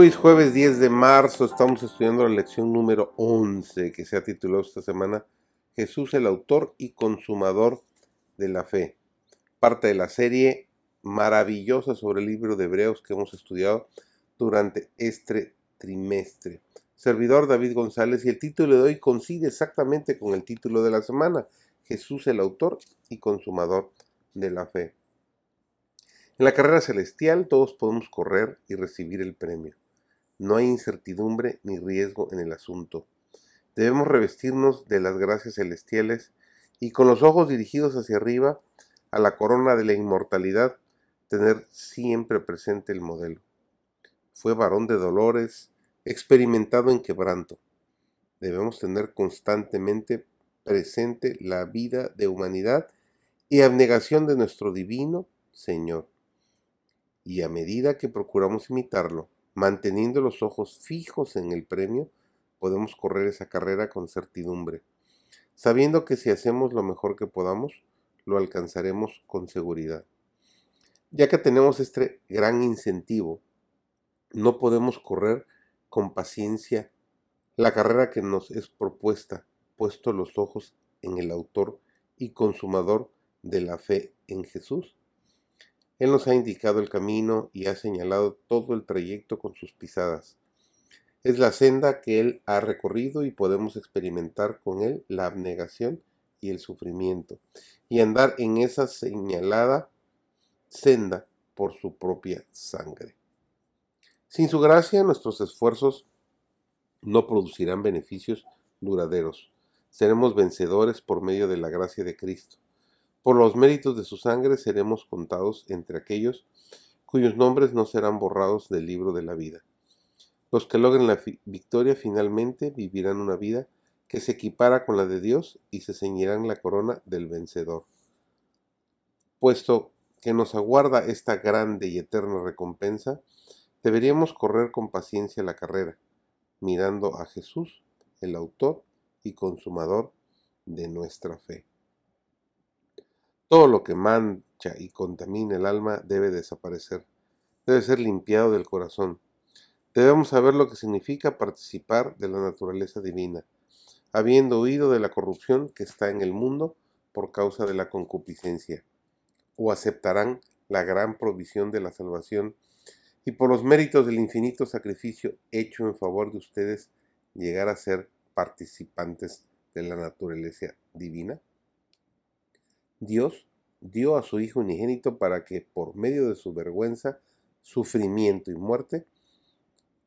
Hoy es jueves 10 de marzo, estamos estudiando la lección número 11 que se ha titulado esta semana Jesús el autor y consumador de la fe. Parte de la serie maravillosa sobre el libro de Hebreos que hemos estudiado durante este trimestre. Servidor David González y el título de hoy coincide exactamente con el título de la semana, Jesús el autor y consumador de la fe. En la carrera celestial todos podemos correr y recibir el premio. No hay incertidumbre ni riesgo en el asunto. Debemos revestirnos de las gracias celestiales y con los ojos dirigidos hacia arriba, a la corona de la inmortalidad, tener siempre presente el modelo. Fue varón de dolores, experimentado en quebranto. Debemos tener constantemente presente la vida de humanidad y abnegación de nuestro divino Señor. Y a medida que procuramos imitarlo, Manteniendo los ojos fijos en el premio, podemos correr esa carrera con certidumbre, sabiendo que si hacemos lo mejor que podamos, lo alcanzaremos con seguridad. Ya que tenemos este gran incentivo, no podemos correr con paciencia la carrera que nos es propuesta, puesto los ojos en el autor y consumador de la fe en Jesús. Él nos ha indicado el camino y ha señalado todo el trayecto con sus pisadas. Es la senda que Él ha recorrido y podemos experimentar con Él la abnegación y el sufrimiento, y andar en esa señalada senda por su propia sangre. Sin su gracia, nuestros esfuerzos no producirán beneficios duraderos. Seremos vencedores por medio de la gracia de Cristo. Por los méritos de su sangre seremos contados entre aquellos cuyos nombres no serán borrados del libro de la vida. Los que logren la victoria finalmente vivirán una vida que se equipara con la de Dios y se ceñirán la corona del vencedor. Puesto que nos aguarda esta grande y eterna recompensa, deberíamos correr con paciencia la carrera, mirando a Jesús, el autor y consumador de nuestra fe. Todo lo que mancha y contamina el alma debe desaparecer, debe ser limpiado del corazón. Debemos saber lo que significa participar de la naturaleza divina, habiendo huido de la corrupción que está en el mundo por causa de la concupiscencia, o aceptarán la gran provisión de la salvación y por los méritos del infinito sacrificio hecho en favor de ustedes llegar a ser participantes de la naturaleza divina? Dios dio a su Hijo unigénito para que por medio de su vergüenza, sufrimiento y muerte,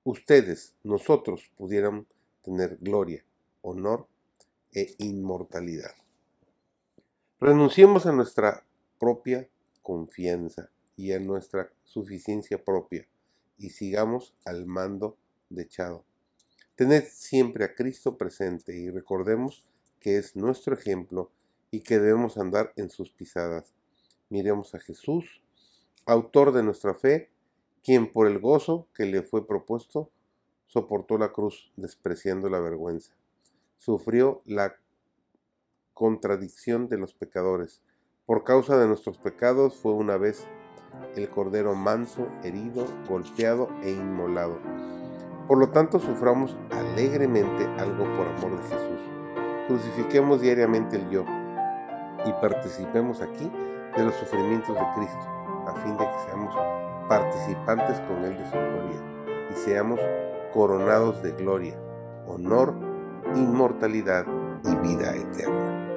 ustedes, nosotros, pudieran tener gloria, honor e inmortalidad. Renunciemos a nuestra propia confianza y a nuestra suficiencia propia y sigamos al mando de Chado. Tened siempre a Cristo presente y recordemos que es nuestro ejemplo y que debemos andar en sus pisadas. Miremos a Jesús, autor de nuestra fe, quien por el gozo que le fue propuesto, soportó la cruz, despreciando la vergüenza. Sufrió la contradicción de los pecadores. Por causa de nuestros pecados fue una vez el cordero manso, herido, golpeado e inmolado. Por lo tanto, suframos alegremente algo por amor de Jesús. Crucifiquemos diariamente el yo y participemos aquí de los sufrimientos de Cristo, a fin de que seamos participantes con Él de su gloria y seamos coronados de gloria, honor, inmortalidad y vida eterna.